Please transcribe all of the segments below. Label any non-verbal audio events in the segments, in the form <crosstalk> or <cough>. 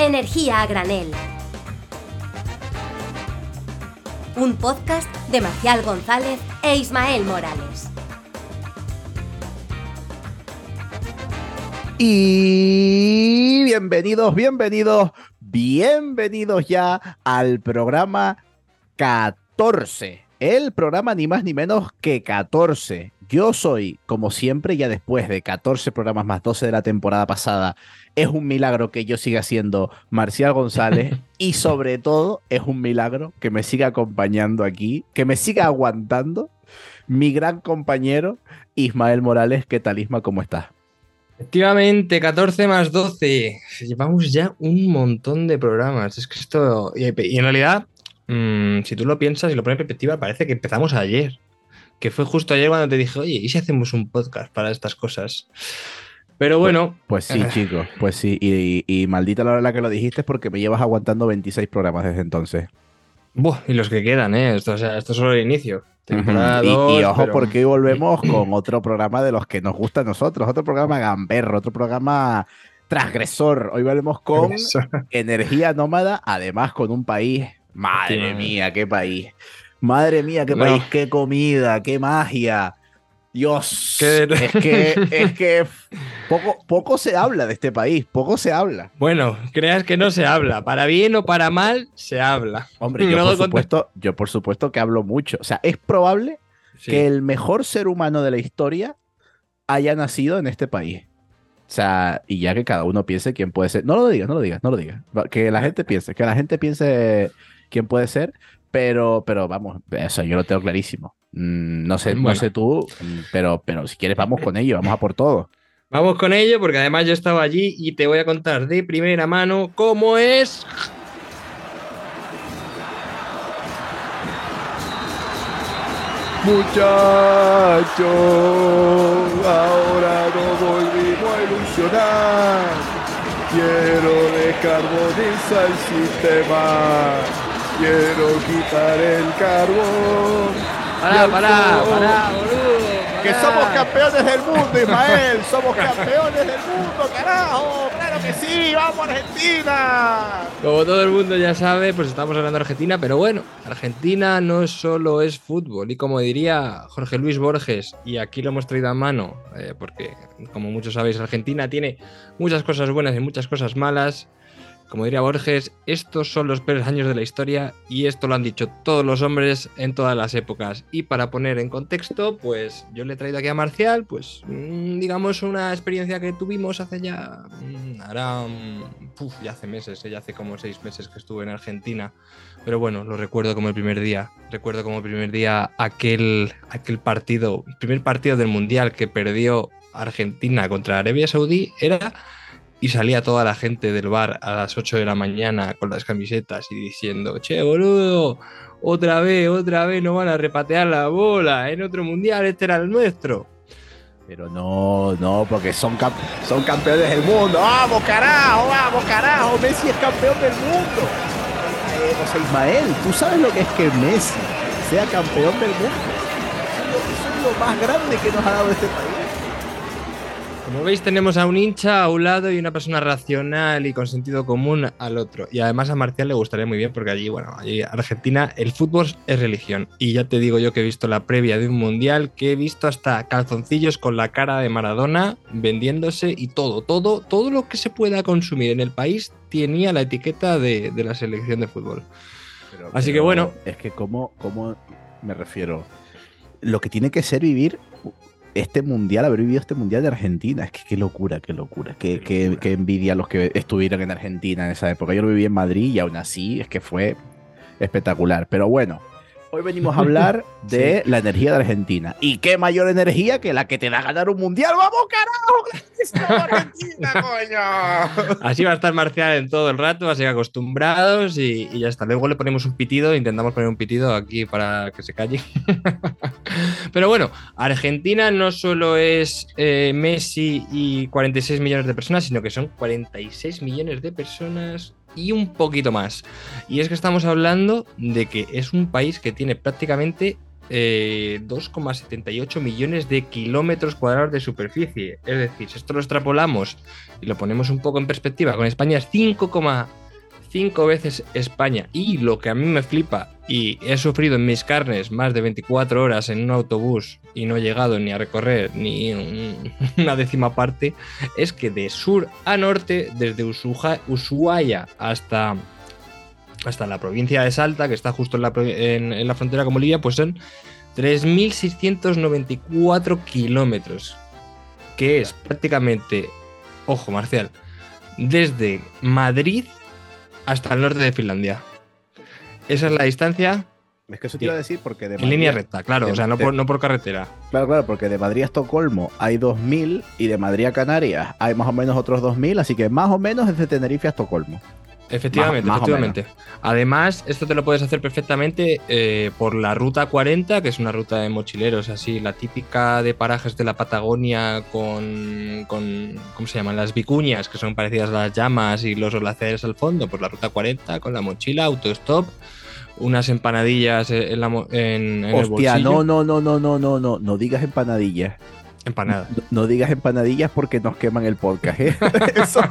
Energía a granel. Un podcast de Marcial González e Ismael Morales. Y bienvenidos, bienvenidos, bienvenidos ya al programa 14. El programa ni más ni menos que 14. Yo soy, como siempre, ya después de 14 programas más 12 de la temporada pasada, es un milagro que yo siga siendo Marcial González <laughs> y sobre todo es un milagro que me siga acompañando aquí, que me siga aguantando mi gran compañero Ismael Morales. ¿Qué tal, Isma? ¿Cómo estás? Efectivamente, 14 más 12. Llevamos ya un montón de programas. Es que esto. Y, en realidad, mmm, si tú lo piensas y lo pones en perspectiva, parece que empezamos ayer. Que fue justo ayer cuando te dije, oye, ¿y si hacemos un podcast para estas cosas? Pero bueno. Pues, pues sí, <laughs> chicos, pues sí. Y, y, maldita la hora en la que lo dijiste porque me llevas aguantando 26 programas desde entonces. Buah, y los que quedan, ¿eh? Esto, o sea, esto es solo el inicio. Uh -huh. y, dos, y, ojo, pero... porque hoy volvemos <clears throat> con otro programa de los que nos gusta a nosotros, otro programa gamberro, otro programa transgresor. Hoy volvemos con energía nómada, además con un país. Madre sí, mía, qué país. Madre mía, qué no. país, qué comida, qué magia. Dios, ¿Qué? es que, <laughs> es que poco, poco se habla de este país, poco se habla. Bueno, creas que no se habla, para bien o para mal se habla. Hombre, yo, por supuesto, yo por supuesto que hablo mucho. O sea, es probable sí. que el mejor ser humano de la historia haya nacido en este país. O sea, y ya que cada uno piense quién puede ser. No lo digas, no lo digas, no lo digas. Que la gente piense, que la gente piense quién puede ser, pero, pero vamos, eso yo lo tengo clarísimo. Mm, no sé, bueno. no sé tú, pero, pero si quieres vamos con ello, vamos a por todo. Vamos con ello, porque además yo estaba allí y te voy a contar de primera mano cómo es. Muchachos, ahora nos volvimos a ilusionar. Quiero descarbonizar el sistema. Quiero quitar el carbón. Pará, pará, pará, boludo. Que somos campeones del mundo, Ismael. somos campeones del mundo, carajo. Claro que sí, vamos Argentina. Como todo el mundo ya sabe, pues estamos hablando de Argentina, pero bueno, Argentina no solo es fútbol. Y como diría Jorge Luis Borges, y aquí lo hemos traído a mano, eh, porque como muchos sabéis, Argentina tiene muchas cosas buenas y muchas cosas malas. Como diría Borges, estos son los peores años de la historia y esto lo han dicho todos los hombres en todas las épocas. Y para poner en contexto, pues yo le he traído aquí a Marcial, pues mmm, digamos una experiencia que tuvimos hace ya, mmm, ahora, uf, ya hace meses, ya hace como seis meses que estuve en Argentina. Pero bueno, lo recuerdo como el primer día. Recuerdo como el primer día aquel, aquel partido, primer partido del Mundial que perdió Argentina contra Arabia Saudí era y salía toda la gente del bar a las 8 de la mañana con las camisetas y diciendo, che, boludo, otra vez, otra vez nos van a repatear la bola, en otro mundial este era el nuestro. Pero no, no, porque son, camp son campeones del mundo. ¡Vamos, carajo! ¡Vamos, carajo! Messi es campeón del mundo. Eh, o sea, Ismael, ¿tú sabes lo que es que Messi sea campeón del mundo? Es lo más grande que nos ha dado este país. Como veis, tenemos a un hincha a un lado y una persona racional y con sentido común al otro. Y además a Marcial le gustaría muy bien porque allí, bueno, allí Argentina el fútbol es religión. Y ya te digo yo que he visto la previa de un mundial, que he visto hasta calzoncillos con la cara de Maradona vendiéndose y todo, todo, todo lo que se pueda consumir en el país tenía la etiqueta de, de la selección de fútbol. Pero, Así pero que bueno. Es que cómo, cómo me refiero. Lo que tiene que ser vivir este mundial, haber vivido este mundial de Argentina. Es que qué locura, qué locura. Qué, qué, qué, qué, envidia los que estuvieron en Argentina en esa época. Yo lo viví en Madrid y aún así es que fue espectacular. Pero bueno, hoy venimos a hablar <laughs> de sí. la energía de Argentina. ¿Y qué mayor energía que la que te da ganar un mundial? ¡Vamos, carajo! <laughs> Argentina, coño! Así va a estar Marcial en todo el rato, así acostumbrados y, y, ya está. Luego le ponemos un pitido, intentamos poner un pitido aquí para que se calle. <laughs> Pero bueno, Argentina no solo es eh, Messi y 46 millones de personas, sino que son 46 millones de personas y un poquito más. Y es que estamos hablando de que es un país que tiene prácticamente eh, 2,78 millones de kilómetros cuadrados de superficie. Es decir, si esto lo extrapolamos y lo ponemos un poco en perspectiva, con España es 5,5 veces España. Y lo que a mí me flipa, y he sufrido en mis carnes más de 24 horas en un autobús y no he llegado ni a recorrer ni un- <laughs> una décima parte, es que de sur a norte, desde Ushuaia hasta hasta la provincia de Salta, que está justo en la, en la frontera con Bolivia, pues son 3.694 kilómetros, que es prácticamente, ojo Marcial, desde Madrid hasta el norte de Finlandia. Esa es la distancia Es que eso te iba a decir porque de en línea recta, claro, de- o sea, no por, no por carretera. Claro, claro, porque de Madrid a Estocolmo hay 2.000 y de Madrid a Canarias hay más o menos otros 2.000, así que más o menos es de Tenerife a Estocolmo. Efectivamente, Más- más o efectivamente. Además, esto te lo puedes hacer perfectamente eh, por la ruta 40, que es una ruta de mochileros, así, la típica de parajes de la Patagonia con, con ¿cómo se llaman? Las vicuñas, que son parecidas a las llamas y los glaciares al fondo. Pues la ruta 40 con la mochila, autostop, unas empanadillas en, la en, en el Hostia, bolsillo. no, no, no, no, no, no, no, no digas empanadillas. Empanadas. No, no digas empanadillas porque nos queman el podcast, ¿eh? <laughs> Eso-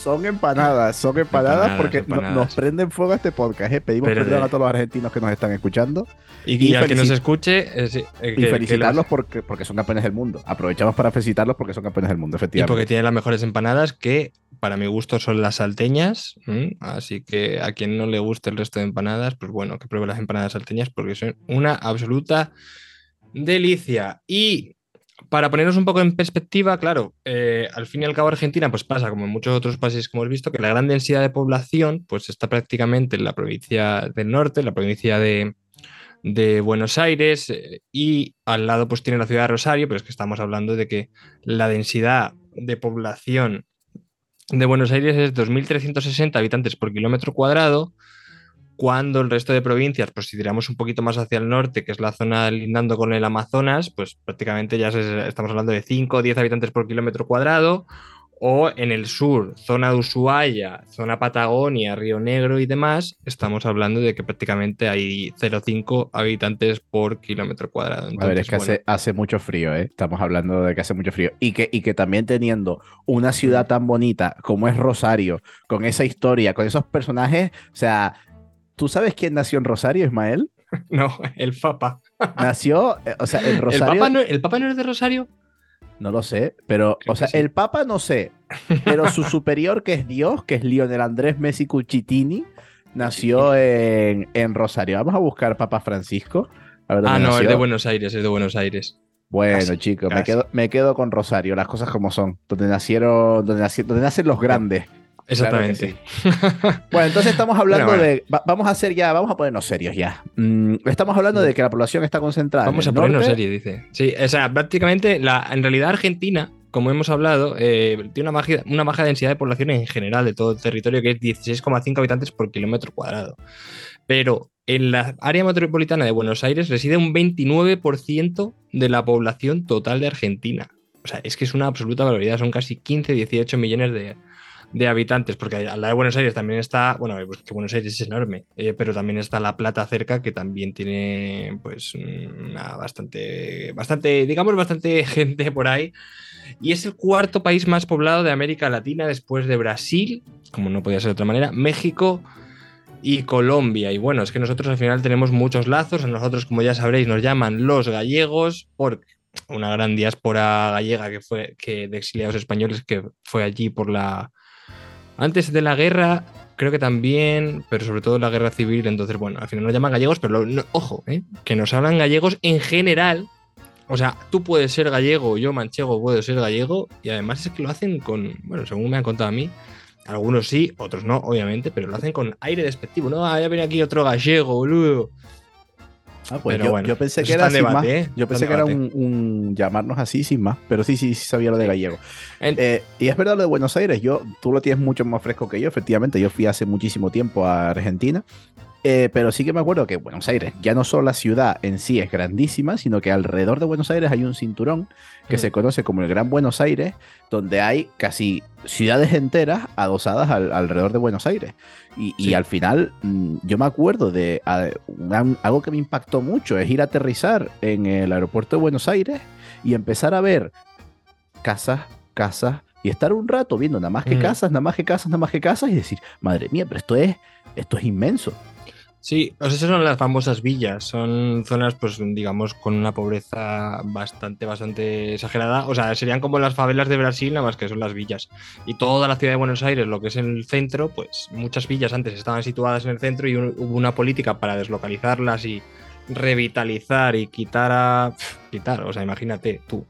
son empanadas, son empanadas, Empanadas, porque no- nos prenden fuego a este podcast, ¿eh? Pedimos Pero perdón a todos los argentinos que nos están escuchando Y, Y y al que nos escuche, eh, eh, y que- que felicitarlos los- porque, porque son campeones del mundo. Aprovechamos para felicitarlos porque son campeones del mundo, Y efectivamente. porque tiene las mejores empanadas que para mi gusto son las salteñas. Así que a quien no le guste el resto de empanadas, pues bueno, que pruebe las empanadas salteñas porque son una absoluta delicia. Y para ponernos un poco en perspectiva, claro, eh, al fin y al cabo Argentina pues pasa como en muchos otros países que hemos visto, que la gran densidad de población pues está prácticamente en la provincia del norte, en la provincia de, Buenos Aires eh, y al lado pues tiene la ciudad de Rosario, pero es que estamos hablando de que la densidad de población de Buenos Aires es 2.360 habitantes por kilómetro cuadrado, cuando el resto de provincias, pues si tiramos un poquito más hacia el norte, que es la zona lindando con el Amazonas, pues prácticamente ya se- estamos hablando de 5 o 10 habitantes por kilómetro cuadrado, o en el sur, zona de Ushuaia, zona Patagonia, Río Negro y demás, estamos hablando de que prácticamente hay 0,5 habitantes por kilómetro cuadrado. A ver, Entonces, es que bueno, hace, hace mucho frío, ¿eh? Estamos hablando de que hace mucho frío. Y que, y que también teniendo una ciudad tan bonita como es Rosario, con esa historia, con esos personajes, o sea, ¿tú sabes quién nació en Rosario, Ismael? <laughs> No, el Papa. Nació, eh, o sea, en <laughs> ¿El Rosario, Papa, no, ¿El Papa no es de Rosario? no lo sé, pero, Creo o sea, sí. el Papa no sé, pero su superior, que es Dios, que es Lionel Andrés Messi Cuchitini, nació en, en Rosario. Vamos a buscar Papa Francisco. a ver Ah, no, es de Buenos Aires, es de Buenos Aires. Bueno, chicos, me quedo, me quedo con Rosario, las cosas como son, donde nacieron, donde, naci- donde nacen los grandes. Exactamente. Bueno, entonces estamos hablando Bueno, bueno. de, va- vamos a hacer ya, vamos a ponernos serios ya. Mm, estamos hablando de que la población está concentrada. en Vamos a el ponernos norte. serie, dice. Sí, o sea, prácticamente, la, en realidad Argentina, como hemos hablado, eh, tiene una baja, una baja densidad de población en general de todo el territorio, que es 16,5 habitantes por kilómetro cuadrado. Pero en la área metropolitana de Buenos Aires reside un 29% de la población total de Argentina. O sea, es que es una absoluta barbaridad, son casi 15, 18 millones de, de habitantes, porque al lado de Buenos Aires también está, bueno, pues que Buenos Aires es enorme, eh, pero también está La Plata cerca, que también tiene, pues, una bastante, bastante, digamos, bastante <laughs> gente por ahí. Y es el cuarto país más poblado de América Latina después de Brasil, como no podía ser de otra manera, México y Colombia. Y bueno, es que nosotros al final tenemos muchos lazos. Nosotros, como ya sabréis, nos llaman los gallegos por una gran diáspora gallega que fue que de exiliados españoles que fue allí por la antes de la guerra, creo que también, pero sobre todo la guerra civil. Entonces, bueno, al final nos llaman gallegos, pero lo- ojo, ¿eh? que nos hablan gallegos en general. O sea, tú puedes ser gallego, yo manchego puedo ser gallego, y además es que lo hacen con, bueno, según me han contado a mí, algunos sí, otros no, obviamente, pero lo hacen con aire despectivo. No, ah, ya viene aquí otro gallego, boludo. Ah, pues Pero yo, bueno, yo pensé que era sin debate, más. ¿eh? Yo pensé en que era un, un llamarnos así sin más, pero sí, sí, sí sabía lo de gallego. Eh, y es verdad lo de Buenos Aires, yo, tú lo tienes mucho más fresco que yo, efectivamente. Yo fui hace muchísimo tiempo a Argentina Eh, pero sí que me acuerdo que Buenos Aires, ya no solo la ciudad en sí es grandísima, sino que alrededor de Buenos Aires hay un cinturón que Mm. se conoce como el Gran Buenos Aires, donde hay casi ciudades enteras adosadas al- alrededor de Buenos Aires. Y, y al final, mm, yo me acuerdo de a- una- algo que me impactó mucho, es ir a aterrizar en el aeropuerto de Buenos Aires y empezar a ver casas, casas, y estar un rato viendo nada más que Mm. casas, nada más que casas, nada más que casas, y decir, madre mía, pero esto es, esto es inmenso. Sí, esas son las famosas villas. Son zonas, pues, digamos, con una pobreza bastante, bastante exagerada. O sea, serían como las favelas de Brasil, nada más que son las villas. Y toda la ciudad de Buenos Aires, lo que es el centro, pues muchas villas antes estaban situadas en el centro y hubo una política para deslocalizarlas y revitalizar y quitar a. quitar, o sea, imagínate tú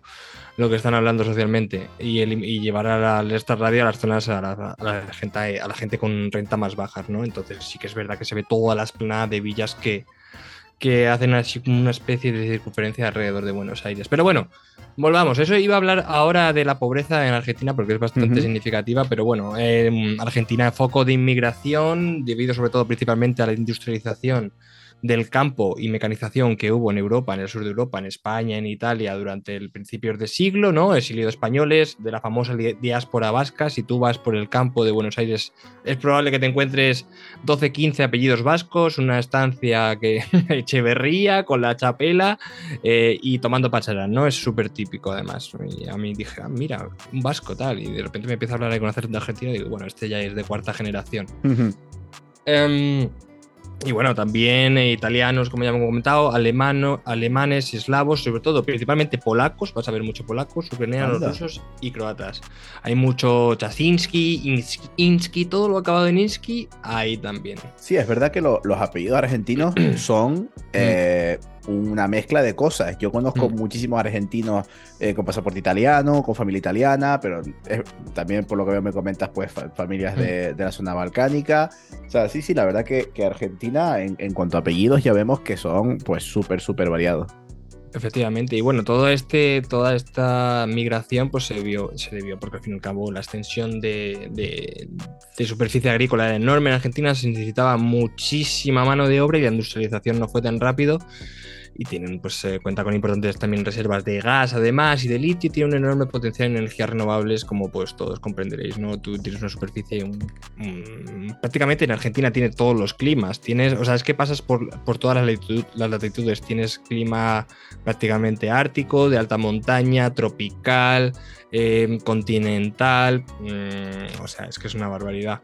lo que están hablando socialmente y, y llevar a la, esta radio a las zonas a la, a la gente, a la gente con renta más bajas, ¿no? Entonces sí que es verdad que se ve toda la esplanada de villas que, que hacen así como una especie de circunferencia alrededor de Buenos Aires. Pero bueno, volvamos. Eso iba a hablar ahora de la pobreza en Argentina porque es bastante significativa, pero bueno, eh, Argentina foco de inmigración debido sobre todo principalmente a la industrialización del campo y mecanización que hubo en Europa, en el sur de Europa, en España, en Italia durante el principios de siglo, ¿no? Exilio de españoles, de la famosa diáspora vasca. Si tú vas por el campo de Buenos Aires, es probable que te encuentres 12, 15 apellidos vascos, una estancia que <laughs> Echeverría con la chapela eh, y tomando pacharán, ¿no? Es súper típico además. Y a mí dije, ah, mira, un vasco tal, y de repente me empieza a hablar ahí con acento de Argentina y digo, bueno, este ya es de cuarta generación. Y bueno, también eh, italianos, como ya hemos comentado, alemano, alemanes, eslavos, sobre todo, principalmente polacos, vas a ver mucho polacos, ucranianos, Anda. rusos y croatas. Hay mucho Chasinski, Ins- Insky, todo lo acabado en Insky, ahí también. Sí, es verdad que lo- los apellidos argentinos <clears throat> son eh, una mezcla de cosas. Yo conozco Mm. muchísimos argentinos eh, con pasaporte italiano, con familia italiana, pero eh, también por lo que veo me comentas, pues fa- familias de, de la zona balcánica. O sea, sí, sí, la verdad que, que Argentina, en, en cuanto a apellidos, ya vemos que son pues súper, súper variados. Efectivamente, y bueno, todo este, toda esta migración pues se vio, se debió, porque al fin y al cabo la extensión de, de- de superficie agrícola era enorme en Argentina, se necesitaba muchísima mano de obra y la industrialización no fue tan rápido. Y tienen, pues, eh, cuenta con importantes también reservas de gas, además, y de litio, y tiene un enorme potencial en energías renovables, como pues todos comprenderéis, ¿no? Tú tienes una superficie, un- prácticamente en Argentina tiene todos los climas, tienes, o sea, es que pasas por, por todas latitud- las latitudes, tienes clima prácticamente ártico, de alta montaña, tropical, eh, continental, mm, o sea, es que es una barbaridad.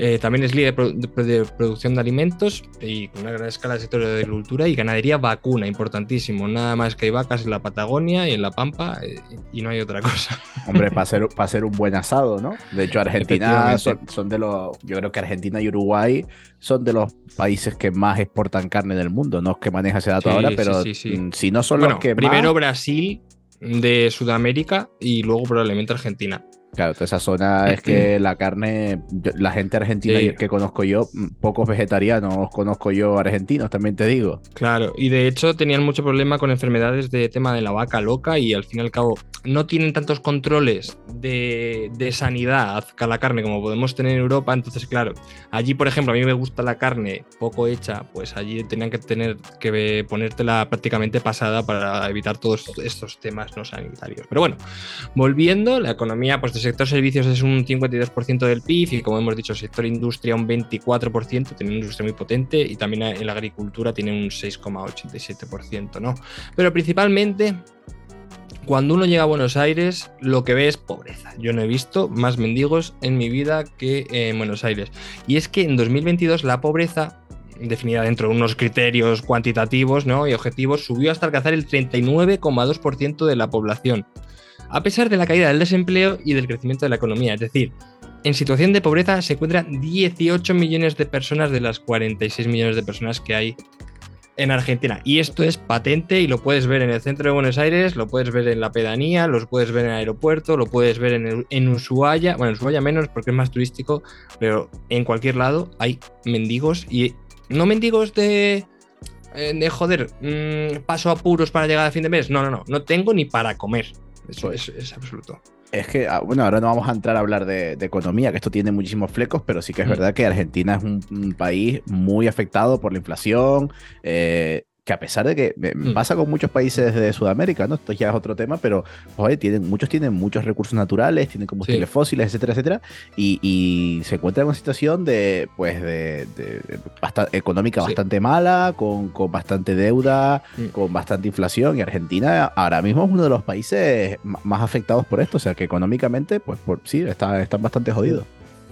Eh, también es líder de, produ- de- producción de alimentos y con una gran escala de sector de agricultura y ganadería vacuna, importantísimo. Nada más que hay vacas en la Patagonia y en la Pampa eh, y no hay otra cosa. Hombre, <laughs> para hacer, para hacer un buen asado, ¿no? De hecho, Argentina son, son de los. Yo creo que Argentina y Uruguay son de los países que más exportan carne del mundo. No es que maneja ese dato Sí, ahora, pero sí, sí. mm, si no son bueno, los que primero más. Brasil de Sudamérica y luego probablemente Argentina. Claro, toda esa zona es que la carne, yo- la gente argentina Sí. que conozco yo, pocos vegetarianos conozco yo argentinos, también te digo. Claro, y de hecho tenían mucho problema con enfermedades de tema de la vaca loca y al fin y al cabo no tienen tantos controles de, de sanidad a la carne como podemos tener en Europa. Entonces, claro, allí, por ejemplo, a mí me gusta la carne poco hecha, pues allí tenían que tener que ponértela prácticamente pasada para evitar todos estos temas no sanitarios. Pero bueno, volviendo, la economía pues, del sector servicios es un 52% del PIB y como hemos dicho, el sector industria un 24%, tiene una industria muy potente y también en la agricultura tiene un 6,87%, ¿no? Pero principalmente cuando uno llega a Buenos Aires, lo que ve es pobreza. Yo no he visto más mendigos en mi vida que en Buenos Aires. Y es que en 2022 la pobreza, definida dentro de unos criterios cuantitativos ¿no? y objetivos, subió hasta alcanzar el 39,2% de la población. A pesar de la caída del desempleo y del crecimiento de la economía. Es decir, en situación de pobreza se encuentran 18 millones de personas de las 46 millones de personas que hay en Argentina. Y esto es patente y lo puedes ver en el centro de Buenos Aires, lo puedes ver en la pedanía, lo puedes ver en el aeropuerto, lo puedes ver en, el- en Ushuaia. Bueno, en Ushuaia menos porque es más turístico, pero en cualquier lado hay mendigos y no mendigos de. eh, De joder, mm, paso apuros para llegar a fin de mes. No, no, no. No tengo ni para comer. Eso es, es absoluto. Es que, ah, bueno, ahora no vamos a entrar a hablar de, de economía, que esto tiene muchísimos flecos, pero sí que es Mm. verdad que Argentina es un, un país muy afectado por la inflación, eh, que a pesar de que me Mm. pasa con muchos países de Sudamérica, ¿no? Esto ya es otro tema, pero oye, tienen, muchos tienen muchos recursos naturales, tienen combustibles Sí. fósiles, etcétera, etcétera, y, y se encuentran en una situación de, pues, de, de- de basta- económica Sí. bastante mala, con, con bastante deuda, Mm. con bastante inflación, y Argentina ahora mismo es uno de los países más afectados por esto, o sea que económicamente, pues por, sí, está, están bastante jodidos.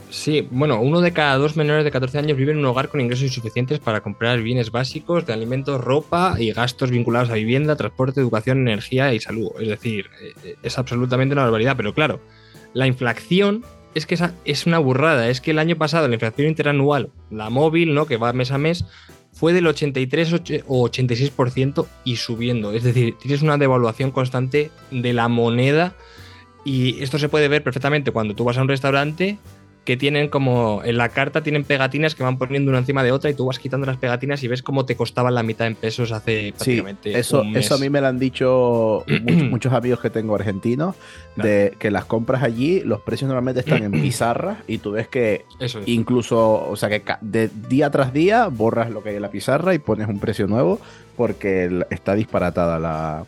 Sí, bueno, uno de cada dos menores de 14 años vive en un hogar con ingresos insuficientes para comprar bienes básicos de alimentos, ropa y gastos vinculados a vivienda, transporte, educación, energía y salud. Es decir, eh, es absolutamente una barbaridad, pero claro, la inflación es que es una burrada. Es que el año pasado la inflación interanual, la móvil, ¿no? que va mes a mes, fue del 83 och- o 86% y subiendo. Es decir, tienes una devaluación constante de la moneda y esto se puede ver perfectamente cuando tú vas a un restaurante que tienen como en la carta tienen pegatinas que van poniendo una encima de otra y tú vas quitando las pegatinas y ves cómo te costaban la mitad en pesos hace Sí, prácticamente eso, un mes. eso a mí me lo han dicho <clears throat> muchos, muchos amigos que tengo argentinos, de que las compras allí, los precios normalmente están en <clears throat> pizarra y tú ves que Eso es. incluso, o sea, que de día tras día borras lo que hay en la pizarra y pones un precio nuevo porque está disparatada la,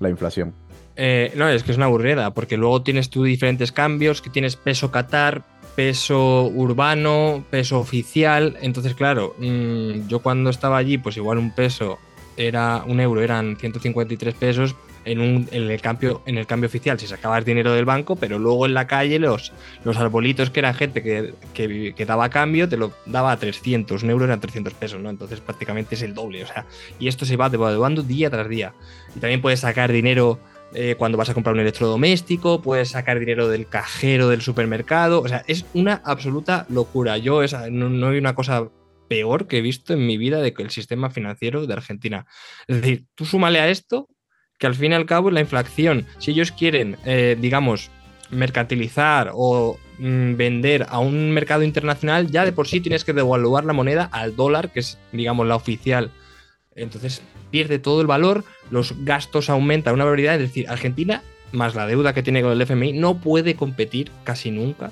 la inflación. Eh, no, es que es una aburrida, porque luego tienes tú diferentes cambios, que tienes peso Qatar, peso urbano, peso oficial. Entonces, claro, mm, yo cuando estaba allí, pues igual un peso era un euro, eran 153 pesos en, el, cambio, en el cambio oficial si sacabas dinero del banco, pero luego en la calle los, los arbolitos que eran gente que, que, que daba cambio te lo daba a 300, un euro eran 300 pesos, ¿no? Entonces prácticamente es el doble, o sea, y esto se va devaluando día tras día. Y también puedes sacar dinero eh, cuando vas a comprar un electrodoméstico, puedes sacar dinero del cajero del supermercado, o sea, es una absoluta locura. Yo esa, no, no hay una cosa peor que he visto en mi vida de que el sistema financiero de Argentina. Es decir, tú súmale a esto que al fin y al cabo la inflación, si ellos quieren, eh, digamos, mercantilizar o mm, vender a un mercado internacional, ya de por sí tienes que devaluar la moneda al dólar, que es, digamos, la oficial. Entonces pierde todo el valor, los gastos aumentan una barbaridad, es decir, Argentina, más la deuda que tiene con el FMI, no puede competir casi nunca,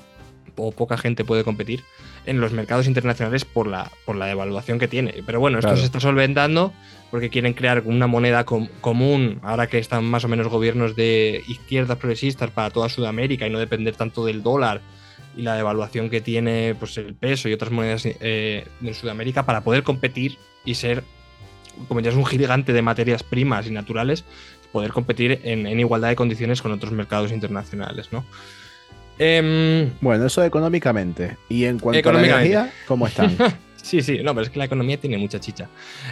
o poca gente puede competir en los mercados internacionales por la, por la devaluación que tiene. Pero bueno, esto Claro. se está solventando porque quieren crear una moneda com- común, ahora que están más o menos gobiernos de izquierdas progresistas para toda Sudamérica y no depender tanto del dólar y la devaluación que tiene pues, el peso y otras monedas eh, en Sudamérica para poder competir y ser, como ya es un gigante de materias primas y naturales, poder competir en, en igualdad de condiciones con otros mercados internacionales, ¿no? Em, Bueno, eso económicamente. Y en cuanto a la energía, ¿cómo están? <laughs> Sí, sí, no, pero es que la economía tiene mucha chicha.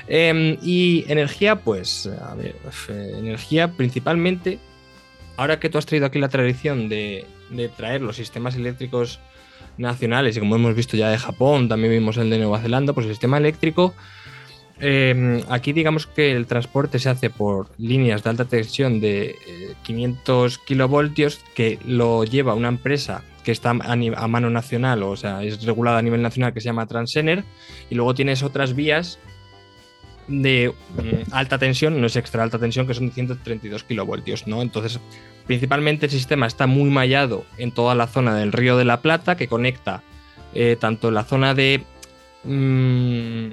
Eh, y energía, pues, a ver, eh, energía principalmente, ahora que tú has traído aquí la tradición de, de traer los sistemas eléctricos nacionales, y como hemos visto ya de Japón, también vimos el de Nueva Zelanda, pues el sistema eléctrico, eh, aquí digamos que el transporte se hace por líneas de alta tensión de eh, 500 kilovoltios que lo lleva una empresa que está a mano nacional, o sea, es regulada a nivel nacional que se llama Transener, y luego tienes otras vías de mm, alta tensión, no es extra alta tensión, que son de 132 kilovoltios, ¿no? Entonces, principalmente el sistema está muy mallado en toda la zona del Río de la Plata, que conecta eh, tanto la zona de mm,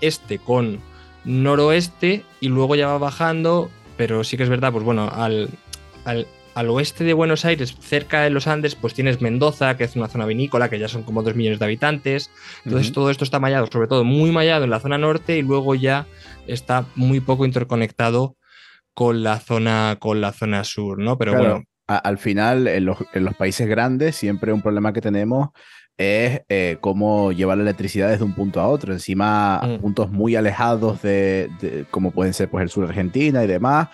este con noroeste y luego ya va bajando, pero sí que es verdad, pues bueno, al, al, al oeste de Buenos Aires, cerca de los Andes, pues tienes Mendoza, que es una zona vinícola, que ya son como 2 millones de habitantes. Entonces todo esto está mallado, sobre todo muy mallado en la zona norte y luego ya está muy poco interconectado con la zona, con la zona sur, ¿no? Pero Claro, bueno, a- al final, en los, en los países grandes, siempre un problema que tenemos es eh, cómo llevar la electricidad desde un punto a otro. Encima, a Mm. puntos muy alejados de, de- como pueden ser pues, el sur de Argentina y demás.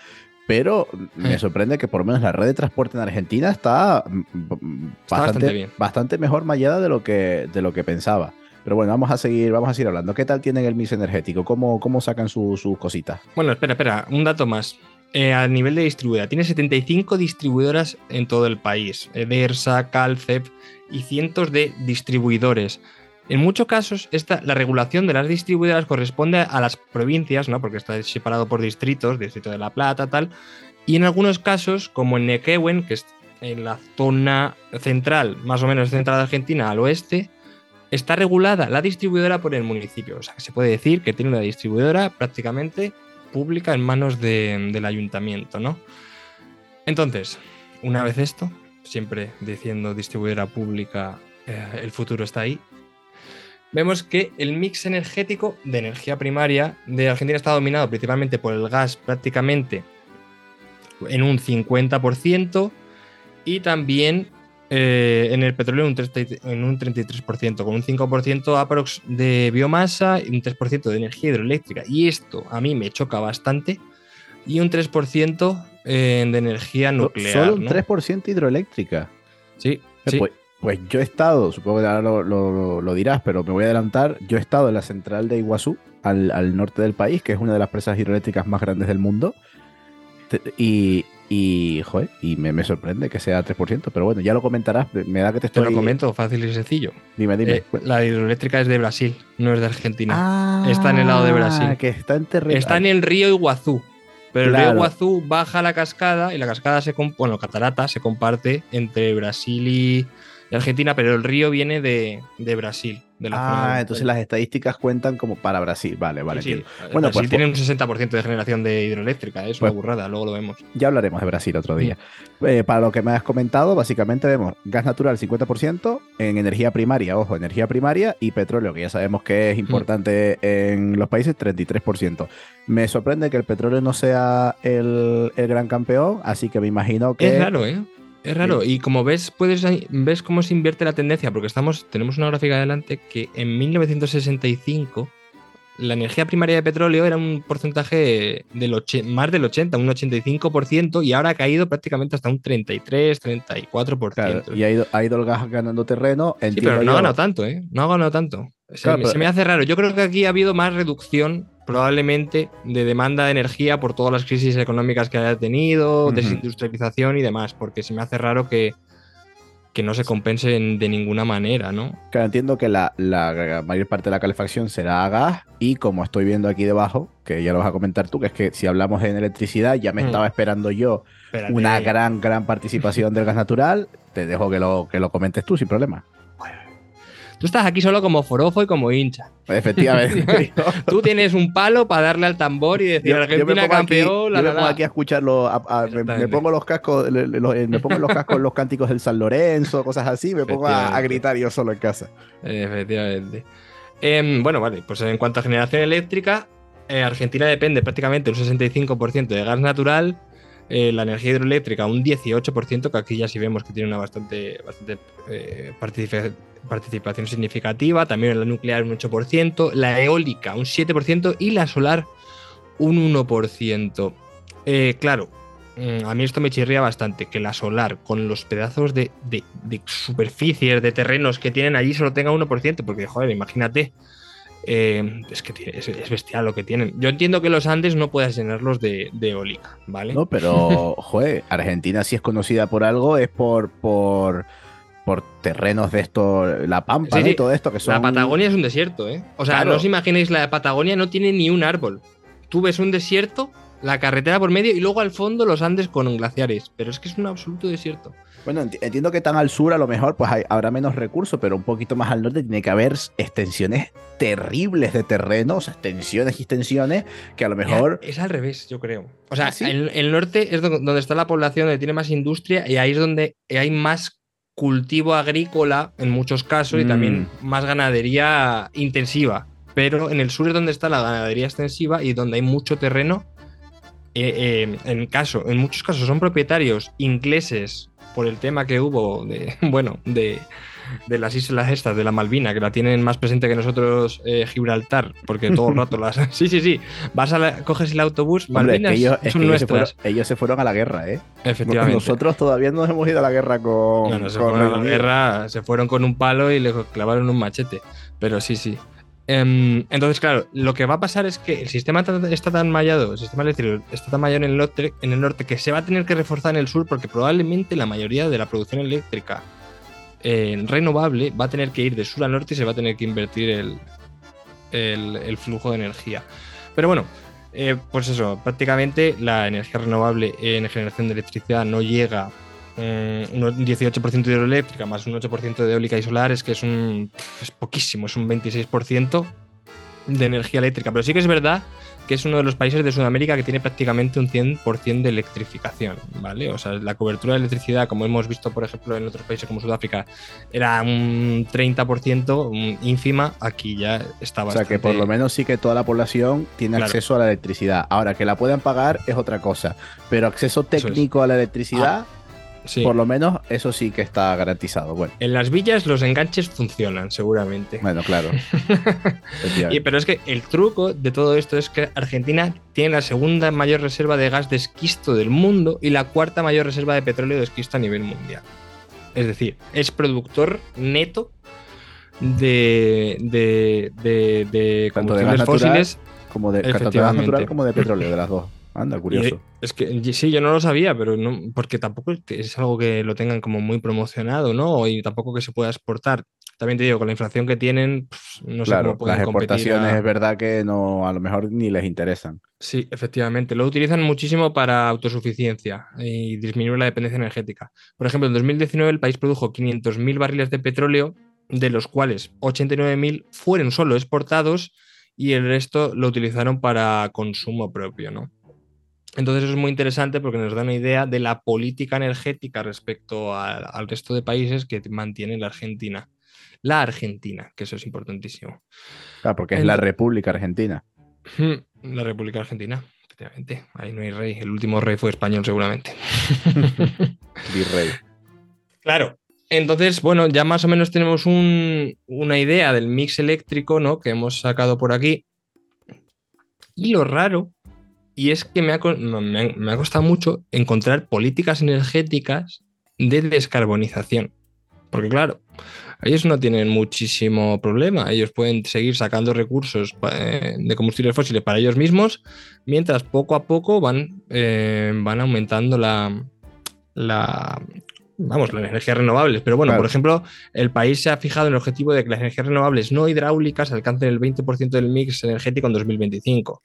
Pero me Mm. sorprende que por lo menos la red de transporte en Argentina está, mm, mm, Está bastante bastante mejor mallada de lo que, de lo que pensaba. Pero bueno, vamos a seguir, vamos a seguir hablando. ¿Qué tal tienen el mix energético? ¿Cómo, cómo sacan su- sus cositas? Bueno, espera, espera, un dato más. Eh, a nivel de distribuidora, tiene 75 distribuidoras en todo el país. Edersa, Calcep y cientos de distribuidores. En muchos casos, esta, la regulación de las distribuidoras corresponde a las provincias, ¿no? Porque está separado por distritos, distrito de La Plata, tal. Y en algunos casos, como en Nequehuen, que es en la zona central, más o menos central de Argentina, al oeste, está regulada la distribuidora por el municipio. O sea, que se puede decir que tiene una distribuidora prácticamente pública en manos de- del ayuntamiento, ¿no? Entonces, una vez esto, siempre diciendo distribuidora pública, eh, el futuro está ahí, vemos que el mix energético de energía primaria de Argentina está dominado principalmente por el gas prácticamente en un 50% y también eh, en el petróleo en un, 30 en un 33%, con un 5% aprox de biomasa y un 3% de energía hidroeléctrica. Y esto a mí me choca bastante. Y un 3% eh, de energía nuclear. Solo un ¿no? 3% hidroeléctrica. Sí, sí. Pues, pues yo he estado, supongo que ahora lo, lo- lo dirás, pero me voy a adelantar. Yo he estado en la central de Iguazú, al, al norte del país, que es una de las presas hidroeléctricas más grandes del mundo. Y, y, joder, y me, me sorprende que sea 3%, pero bueno, ya lo comentarás. Me da que te Te estoy. lo comento, fácil y sencillo. Dime, dime. Eh, la hidroeléctrica es de Brasil, no es de Argentina. Ah, está en el lado de Brasil. Que está en terreno. Está en el río Iguazú. Pero el río Iguazú baja la cascada y la cascada se bueno, catarata se comparte entre Brasil y, y Argentina, pero el río viene de, de Brasil. De la zona Ah, entonces las estadísticas cuentan como para Brasil. Vale, vale. Sí, sí. Bueno, Brasil pues- tiene un 60% de generación de hidroeléctrica, es una Pues- burrada, luego lo vemos. Ya hablaremos de Brasil otro día. Eh, para lo que me has comentado, básicamente vemos gas natural 50% en energía primaria, ojo, energía primaria y petróleo, que ya sabemos que es importante en los países, 33%. Me sorprende que el petróleo no sea el, el gran campeón, así que me imagino que... Es raro, ¿eh? Es raro. Y como ves, puedes ves cómo se invierte la tendencia, porque estamos, tenemos una gráfica adelante que en 1965 la energía primaria de petróleo era un porcentaje del más del 80, un 85%, y ahora ha caído prácticamente hasta un 33, 34%. Claro, y ha ido, ha ido el gas ganando terreno. Sí, entiendo pero no ha ganado tanto, ¿eh? No ha ganado tanto. Se, Claro, me, pero- se me hace raro. Yo creo que aquí ha habido más reducción, probablemente, de demanda de energía por todas las crisis económicas que haya tenido, desindustrialización y demás, porque se me hace raro que, que no se compensen de ninguna manera, ¿no? Claro, entiendo que la, la mayor parte de la calefacción será a gas y como estoy viendo aquí debajo, que ya lo vas a comentar tú, que es que si hablamos en electricidad, ya me Mm. estaba esperando yo Espérate. una gran, gran participación del gas natural, te dejo que lo, que lo comentes tú sin problema. Tú estás aquí solo como forofo y como hincha. Efectivamente. <laughs> Tú tienes un palo para darle al tambor y decir Yo- yo me Argentina aquí- campeón, la, yo me pongo la". aquí a escucharlo, a- a- me- pongo los cascos, le- los- eh, me pongo los cascos, los cánticos del San Lorenzo, cosas así, me pongo a, gritar yo solo en casa. Efectivamente. Em, bueno, vale, pues en cuanto a generación eléctrica, eh, Argentina depende prácticamente un 65% de gas natural, eh, la energía hidroeléctrica un 18%, que aquí ya sí vemos que tiene una bastante, bastante eh, participación significativa, también la nuclear un 8%, la eólica un 7% y la solar un 1%. Eh, claro, mm, a mí esto me chirría bastante, que la solar con los pedazos de, de- de superficies, de terrenos que tienen allí solo tenga 1%, porque joder, imagínate. eh, es que tiene- es, es bestial lo que tienen. Yo entiendo que los Andes no puedas llenarlos de, de eólica, ¿vale? No, pero, <laughs> joder, Argentina si es conocida por algo, es por, por, por terrenos de esto, la Pampa Sí, ¿no? y todo esto que son... La Patagonia es un desierto, ¿eh? O sea, Claro. no os imaginéis, la Patagonia no tiene ni un árbol. Tú ves un desierto, la carretera por medio y luego al fondo los Andes con glaciares. Pero es que es un absoluto desierto. Bueno, enti- entiendo que tan al sur a lo mejor pues hay- habrá menos recursos, pero un poquito más al norte tiene que haber extensiones terribles de terreno, o sea, extensiones y extensiones que a lo mejor... Es al revés, yo creo. O sea, ¿Ah, sí? el, el norte es do- donde está la población, donde tiene más industria y ahí es donde hay más cultivo agrícola en muchos casos y Mm. también más ganadería intensiva. Pero en el sur es donde está la ganadería extensiva y donde hay mucho terreno. Eh, eh, en, caso, en muchos casos son propietarios ingleses por el tema que hubo de, <laughs> bueno, de, de las islas estas, de la Malvina, que la tienen más presente que nosotros eh, Gibraltar, porque todo el rato las... <laughs> Sí, sí, sí. Vas a la- coges el autobús, Hombre, es que Malvinas ellos, es son que ellos se nuestras. fueron, ellos se fueron a la guerra, ¿eh? Efectivamente. Nosotros todavía no hemos ido a la guerra con... No, no, se con fueron a la guerra, se fueron con un palo y le clavaron un machete. Pero sí, sí. Em, entonces, claro, lo que va a pasar es que el sistema está tan mallado, el sistema eléctrico está tan mallado en el, norte, en el norte que se va a tener que reforzar en el sur porque probablemente la mayoría de la producción eléctrica eh, renovable va a tener que ir de sur a norte y se va a tener que invertir el, flujo de energía. Pero bueno, Eh, pues eso, prácticamente la energía renovable en generación de electricidad no llega eh, un 18% de hidroeléctrica más un 8% de eólica y solar, es que es un es poquísimo, es un 26% de energía eléctrica. Pero sí que es verdad que es uno de los países de Sudamérica que tiene prácticamente un 100% de electrificación, ¿vale? O sea, la cobertura de electricidad, como hemos visto, por ejemplo, en otros países como Sudáfrica, era un 30%, ínfima, aquí ya bastante... O sea, que por lo menos sí que toda la población tiene acceso a la electricidad. Ahora, que la puedan pagar es otra cosa, pero acceso técnico a la electricidad... Ah, por lo menos eso sí que está garantizado. Bueno. En las villas los enganches funcionan, seguramente. Bueno, claro. <laughs> y, pero es que el truco de todo esto es que Argentina tiene la segunda mayor reserva de gas de esquisto del mundo y la cuarta mayor reserva de petróleo de esquisto a nivel mundial. Es decir, es productor neto de, de, de, de combustibles fósiles. Como de, gas natural como de petróleo, de las dos. Anda, curioso. es que sí, yo no lo sabía, pero no, porque tampoco es algo que lo tengan como muy promocionado, ¿no? Y tampoco que se pueda exportar. También te digo, con la inflación que tienen, pues, no sé cómo pueden Las exportaciones es verdad que no, a lo mejor ni les interesan. Sí, efectivamente. Lo utilizan muchísimo para autosuficiencia y disminuir la dependencia energética. Por ejemplo, en 2019 el país produjo 500.000 barriles de petróleo, de los cuales 89.000 fueron solo exportados y el resto lo utilizaron para consumo propio, ¿no? Entonces eso es muy interesante porque nos da una idea de la política energética respecto al resto de países que mantiene la Argentina. La Argentina, que eso es importantísimo. Claro, porque es la República Argentina. La República Argentina, efectivamente. Ahí no hay rey. El último rey fue español seguramente. <laughs> Virrey. Claro. Entonces, bueno, ya más o menos tenemos una idea del mix eléctrico, ¿no? Que hemos sacado por aquí. Y lo raro y es que me ha, me ha, costado mucho encontrar políticas energéticas de descarbonización. Porque claro, ellos no tienen muchísimo problema. Ellos pueden seguir sacando recursos eh, de combustibles fósiles para ellos mismos, mientras poco a poco van, eh, van aumentando la, la, vamos, las energías renovables. Pero bueno, por ejemplo, el país se ha fijado en el objetivo de que las energías renovables no hidráulicas alcancen el 20% del mix energético en 2025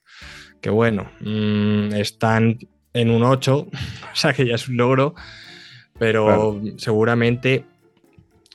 que bueno, mm, están en un 8, <laughs> o sea que ya es un logro, pero seguramente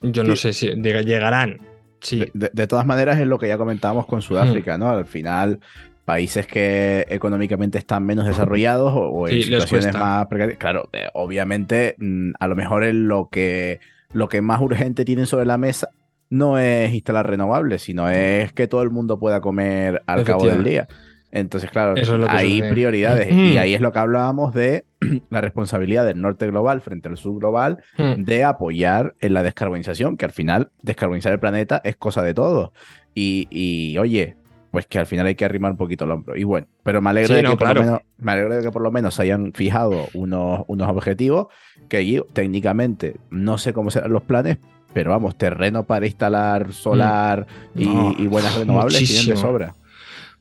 yo no sé si llegarán. Sí. De, todas maneras es lo que ya comentábamos con Sudáfrica, ¿no? Al final, países que económicamente están menos desarrollados o, en situaciones más precarias, claro, eh, obviamente mm, a lo mejor es lo que, lo que más urgente tienen sobre la mesa no es instalar renovables, sino es que todo el mundo pueda comer al cabo del día. Entonces, claro, hay prioridades. Y ahí es lo que hablábamos de <clears throat> la responsabilidad del norte global frente al sur global de apoyar en la descarbonización, que al final descarbonizar el planeta es cosa de todos. Y, oye, pues que al final hay que arrimar un poquito el hombro. Y bueno, pero me alegro, de, que por lo menos, me alegro de que por lo menos se hayan fijado unos, unos objetivos que allí técnicamente no sé cómo serán los planes, pero vamos, terreno para instalar solar y, buenas <laughs> renovables tienen de sobra.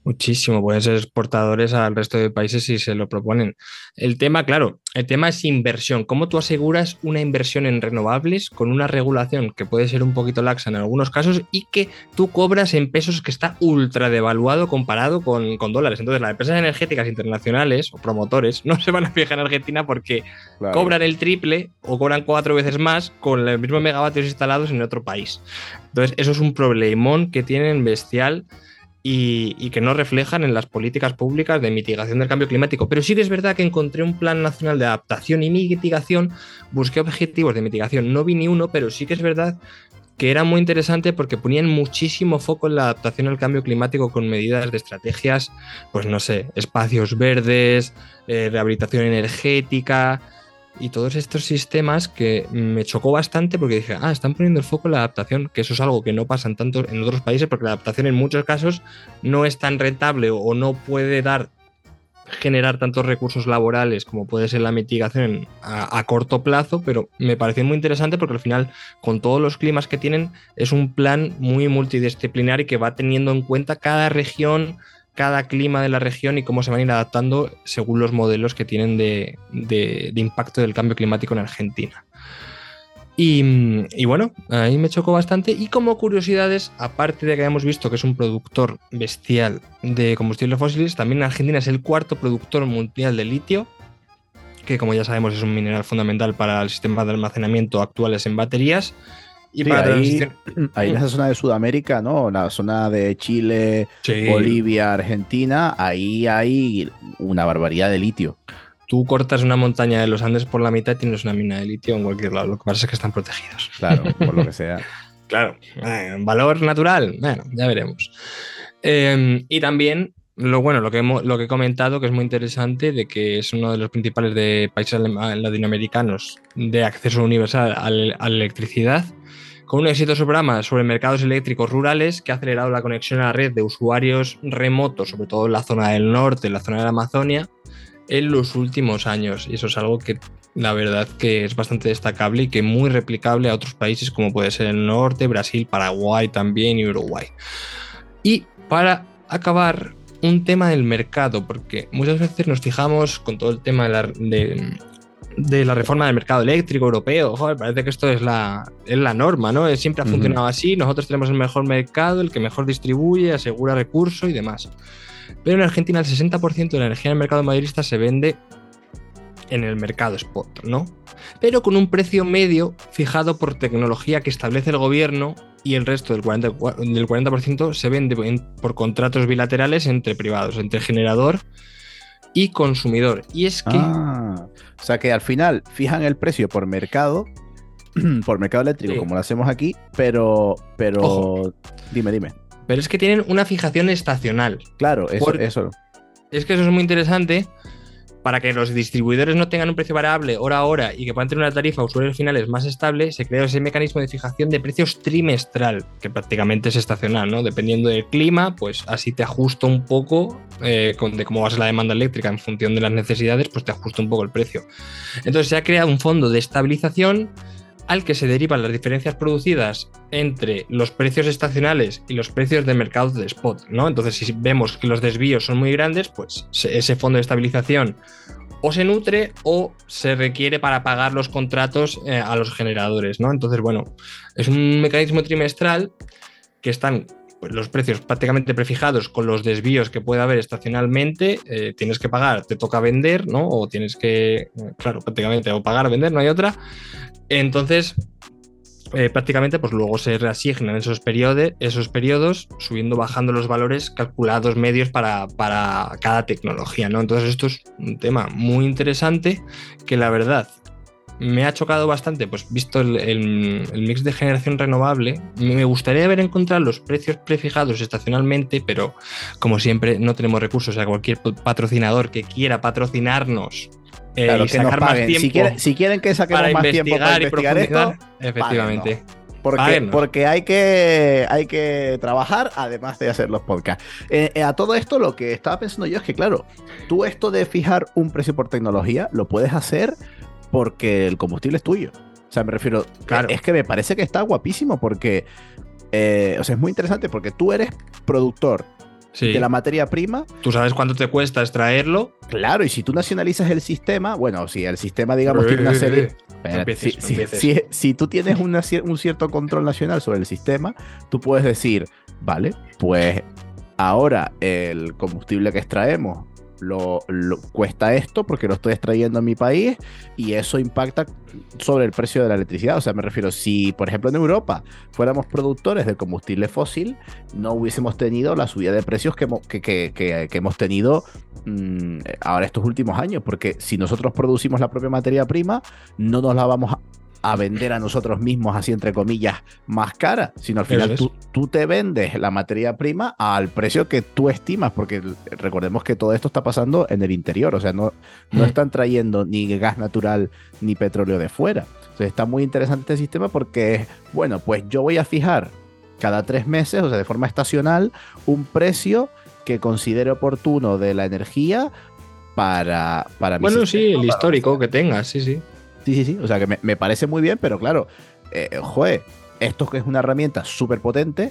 Muchísimo, pueden ser exportadores al resto de países si se lo proponen. El tema, claro, el tema es inversión. ¿Cómo tú aseguras una inversión en renovables con una regulación que puede ser un poquito laxa en algunos casos y que tú cobras en pesos que está ultra devaluado comparado con, dólares? Entonces, las empresas energéticas internacionales o promotores no <laughs> se van a fijar en Argentina porque cobran el triple o cobran cuatro veces más con los mismos megavatios instalados en otro país. Entonces, eso es un problemón que tienen bestial y, que no reflejan en las políticas públicas de mitigación del cambio climático. Pero sí que es verdad que encontré un plan nacional de adaptación y mitigación, busqué objetivos de mitigación, no vi ni uno, pero sí que es verdad que era muy interesante porque ponían muchísimo foco en la adaptación al cambio climático con medidas de estrategias, pues no sé, espacios verdes, eh, rehabilitación energética, y todos estos sistemas que me chocó bastante porque dije, ah, están poniendo el foco en la adaptación, que eso es algo que no pasa en tanto en otros países porque la adaptación en muchos casos no es tan rentable o no puede dar generar tantos recursos laborales como puede ser la mitigación a, a, corto plazo, pero me pareció muy interesante porque al final, con todos los climas que tienen, es un plan muy multidisciplinar y que va teniendo en cuenta cada región, cada clima de la región y cómo se van a ir adaptando según los modelos que tienen de, impacto del cambio climático en Argentina. Y, bueno, ahí me chocó bastante. Y como curiosidades, aparte de que hayamos visto que es un productor bestial de combustibles fósiles, también Argentina es el cuarto productor mundial de litio, que como ya sabemos es un mineral fundamental para el sistema de almacenamiento actuales en baterías. Y sí, para ahí, <clears throat> ahí, en esa zona de Sudamérica, ¿no? La zona de Chile, sí. Bolivia, Argentina, ahí hay una barbaridad de litio. Tú cortas una montaña de los Andes por la mitad y tienes una mina de litio en cualquier lado. Lo que pasa es que están protegidos. Claro, <laughs> por lo que sea. claro. Eh, valor natural, bueno, ya veremos. Eh, y también lo bueno, lo que, hemos, lo que he comentado, que es muy interesante, de que es uno de los principales de países latinoamericanos de acceso universal a la electricidad, con un exitoso programa sobre mercados eléctricos rurales que ha acelerado la conexión a la red de usuarios remotos, sobre todo en la zona del norte, en la zona de la Amazonia, en los últimos años. Y eso es algo que la verdad que es bastante destacable y que muy replicable a otros países como puede ser el norte, Brasil, Paraguay también y Uruguay. Y para acabar, un tema del mercado, porque muchas veces nos fijamos con todo el tema de la, de, de la reforma del mercado eléctrico europeo. Joder, parece que esto es la, es la norma, ¿no? Siempre ha funcionado uh -huh. así. Nosotros tenemos el mejor mercado, el que mejor distribuye, asegura recursos y demás. Pero en Argentina el 60% de la energía en el mercado mayorista se vende en el mercado spot, ¿no? Pero con un precio medio fijado por tecnología que establece el gobierno y el resto del 40%, del 40 se vende por contratos bilaterales entre privados, entre generador y consumidor. Y es que... Ah, o sea que al final fijan el precio por mercado, <clears throat> por mercado eléctrico, sí. como lo hacemos aquí, pero... pero... Ojo. Dime, dime. Pero es que tienen una fijación estacional. Claro, eso, eso. Es que eso es muy interesante para que los distribuidores no tengan un precio variable hora a hora y que puedan tener una tarifa a usuarios finales más estable, se creó ese mecanismo de fijación de precios trimestral, que prácticamente es estacional, ¿no? Dependiendo del clima, pues así te ajusta un poco eh, de cómo va a ser la demanda eléctrica en función de las necesidades, pues te ajusta un poco el precio. Entonces se ha creado un fondo de estabilización al que se derivan las diferencias producidas entre los precios estacionales y los precios de mercado de spot, ¿no? Entonces, si vemos que los desvíos son muy grandes, pues ese fondo de estabilización o se nutre o se requiere para pagar los contratos eh, a los generadores, ¿no? Entonces, bueno, es un mecanismo trimestral que están los precios prácticamente prefijados con los desvíos que puede haber estacionalmente, eh, tienes que pagar, te toca vender, ¿no? O tienes que, claro, prácticamente, o pagar vender, no hay otra. Entonces, eh, prácticamente, pues luego se reasignan esos, periodos, esos periodos, subiendo, bajando los valores calculados medios para, para, cada tecnología, ¿no? Entonces, esto es un tema muy interesante que la verdad me ha chocado bastante, pues visto el, el, el mix de generación renovable, me gustaría haber encontrado los precios prefijados estacionalmente, pero como siempre no tenemos recursos, o sea, cualquier patrocinador que quiera patrocinarnos eh, claro, y que sacar más tiempo. Si quieren, si quieren, que saquemos para más tiempo para investigar esto, efectivamente. Porque, porque, hay, que, hay que trabajar además de hacer los podcasts. Eh, eh, a todo esto lo que estaba pensando yo es que, claro, tú esto de fijar un precio por tecnología lo puedes hacer porque el combustible es tuyo. O sea, me refiero, claro. es que me parece que está guapísimo porque, eh, o sea, es muy interesante porque tú eres productor sí. de la materia prima. Tú sabes cuánto te cuesta extraerlo. Claro, y si tú nacionalizas el sistema, bueno, si el sistema, digamos, tiene una serie... Empieces, si, si, si, si, tú tienes una, un cierto control nacional sobre el sistema, tú puedes decir, vale, pues ahora el combustible que extraemos lo, cuesta esto porque lo estoy extrayendo en mi país y eso impacta sobre el precio de la electricidad. O sea, me refiero, si por ejemplo en Europa fuéramos productores de combustible fósil, no hubiésemos tenido la subida de precios que, que, que, que hemos tenido mmm, ahora estos últimos años, porque si nosotros producimos la propia materia prima, no nos la vamos a a vender a nosotros mismos, así entre comillas, más cara, sino al final tú, tú, te vendes la materia prima al precio que tú estimas, porque recordemos que todo esto está pasando en el interior, o sea, no, no están trayendo ni gas natural ni petróleo de fuera. Entonces está muy interesante este sistema porque, bueno, pues yo voy a fijar cada tres meses, o sea, de forma estacional, un precio que considere oportuno de la energía para, para Bueno, sí, el histórico que tengas, sí, sí. Sí, sí, sí. O sea que me, me parece muy bien, pero claro, eh, joder, esto que es una herramienta súper potente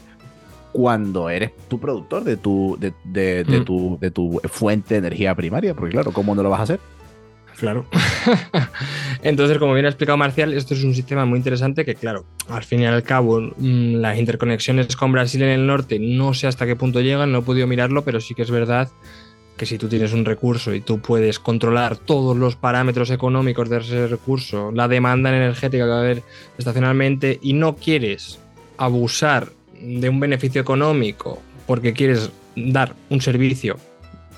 cuando eres tu productor de tu, de, de, de, mm. tu, de tu fuente de energía primaria, porque claro, ¿cómo no lo vas a hacer? Claro. <laughs> Entonces, como bien ha explicado Marcial, esto es un sistema muy interesante que, claro, al fin y al cabo, mm, las interconexiones con Brasil en el norte, no sé hasta qué punto llegan, no he podido mirarlo, pero sí que es verdad que si tú tienes un recurso y tú puedes controlar todos los parámetros económicos de ese recurso, la demanda energética que va a haber estacionalmente y no quieres abusar de un beneficio económico porque quieres dar un servicio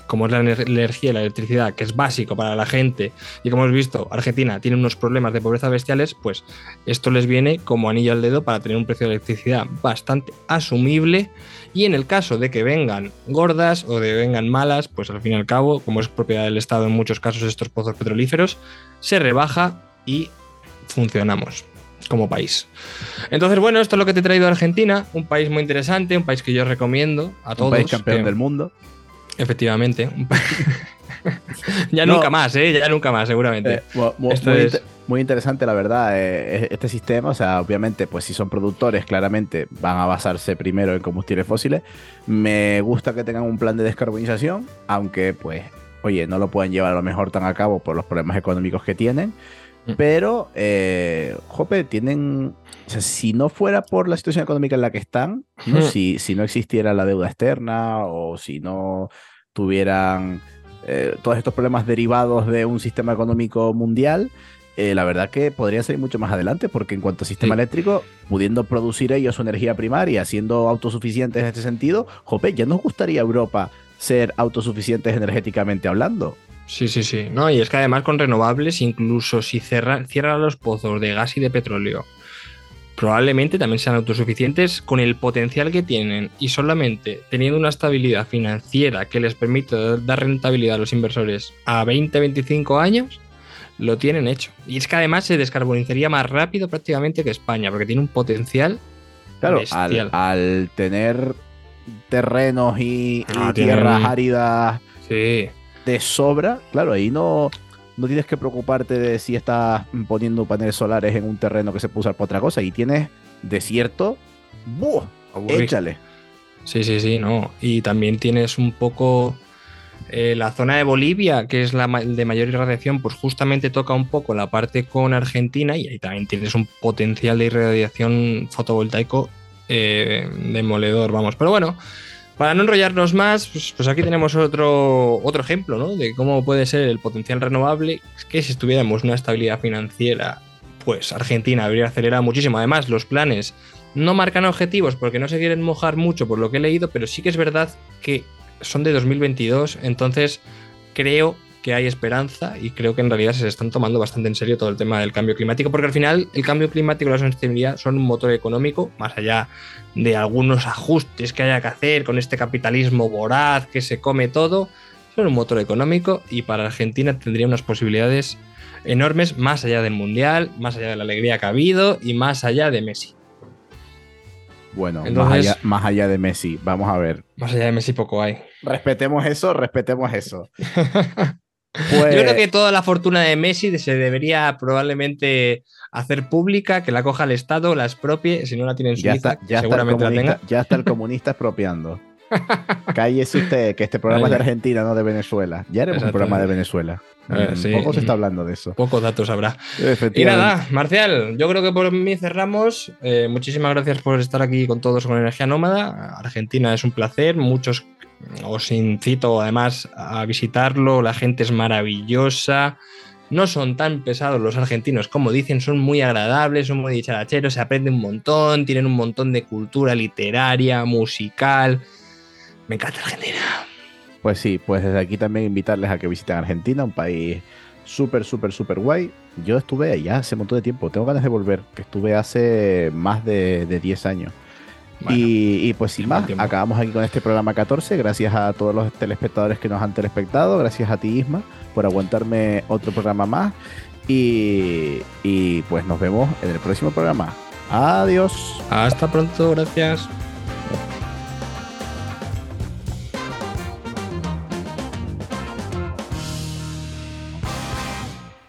como es la energía y la electricidad, que es básico para la gente, y como hemos visto, Argentina tiene unos problemas de pobreza bestiales, pues esto les viene como anillo al dedo para tener un precio de electricidad bastante asumible. Y en el caso de que vengan gordas o de vengan malas, pues al fin y al cabo, como es propiedad del Estado en muchos casos estos pozos petrolíferos, se rebaja y funcionamos como país. Entonces, bueno, esto es lo que te he traído a Argentina, un país muy interesante, un país que yo recomiendo a todos. Un país campeón del mundo. Efectivamente. <laughs> ya nunca más, ¿eh? Ya nunca más, seguramente. Eh, muy, interesante, la verdad, eh, este sistema. O sea, obviamente, pues si son productores, claramente van a basarse primero en combustibles fósiles. Me gusta que tengan un plan de descarbonización, aunque, pues, oye, no lo pueden llevar a lo mejor tan a cabo por los problemas económicos que tienen. Mm. Pero, eh, Jope, tienen. O sea, si no fuera por la situación económica en la que están, si, si no existiera la deuda externa o si no tuvieran eh, todos estos problemas derivados de un sistema económico mundial, eh, la verdad que podría ser mucho más adelante, porque en cuanto a sistema eléctrico, pudiendo producir ellos su energía primaria, siendo autosuficientes en este sentido, Jope, ya nos gustaría Europa ser autosuficientes energéticamente hablando. Sí, sí, sí. No, y es que además con renovables, incluso si cierran los pozos de gas y de petróleo, probablemente también sean autosuficientes con el potencial que tienen y solamente teniendo una estabilidad financiera que les permite dar rentabilidad a los inversores a 20, 25 años, lo tienen hecho. Y es que además se descarbonizaría más rápido prácticamente que España, porque tiene un potencial. Claro, al, tener terrenos y, ah, tierras áridas sí de sobra, claro, ahí no, no tienes que preocuparte de si estás poniendo paneles solares en un terreno que se puso para otra cosa. Y tienes desierto, ¡buh! Échale. Sí, sí, sí, no. Y también tienes un poco eh, la zona de Bolivia, que es la de mayor irradiación, pues justamente toca un poco la parte con Argentina y ahí también tienes un potencial de irradiación fotovoltaico eh, demoledor, vamos. Pero bueno, para no enrollarnos más, pues, pues, aquí tenemos otro, otro ejemplo ¿no? de cómo puede ser el potencial renovable. Que si estuviéramos una estabilidad financiera, pues Argentina habría acelerado muchísimo. Además, los planes no marcan objetivos porque no se quieren mojar mucho por lo que he leído, pero sí que es verdad que son de 2022, entonces creo que hay esperanza y creo que en realidad se están tomando bastante en serio todo el tema del cambio climático, porque al final el cambio climático y la sostenibilidad son un motor económico, más allá de algunos ajustes que haya que hacer con este capitalismo voraz que se come todo, son un motor económico y para Argentina tendría unas posibilidades enormes más allá del Mundial, más allá de la alegría que ha habido y más allá de Messi. Bueno, más, allá, más allá de Messi, vamos a ver. Más allá de Messi poco hay. Respetemos eso, respetemos eso. <laughs> Yo creo pues que toda la fortuna de Messi se debería probablemente hacer pública, que la coja el Estado, la expropie, si no la tiene en Suiza, ya seguramente la tenga. Ya está el comunista expropiando. <laughs> Cállese usted, que este programa es de Argentina, no de Venezuela. Ya haremos un programa de Venezuela. Mm, poco se está hablando de eso. Pocos datos habrá. Y nada, Marcial, yo creo que por mí cerramos. Eh, muchísimas gracias por estar aquí con todos con Energía Nómada. Argentina es un placer. Muchos os incito además a visitarlo, la gente es maravillosa. No son tan pesados los argentinos como dicen, son muy agradables, son muy dicharacheros, se aprende un montón, tienen un montón de cultura literaria, musical. Me encanta Argentina. Pues sí, pues desde aquí también invitarles a que visiten Argentina, un país súper, súper, súper guay. Yo estuve allá hace un montón de tiempo, tengo ganas de volver, que estuve hace más de, de 10 años y, pues sin más, acabamos aquí con este programa 14. Gracias a todos los telespectadores que nos han telespectado. Gracias a ti, Isma, por aguantarme otro programa más. Y, y pues nos vemos en el próximo programa. Adiós. Hasta pronto, gracias.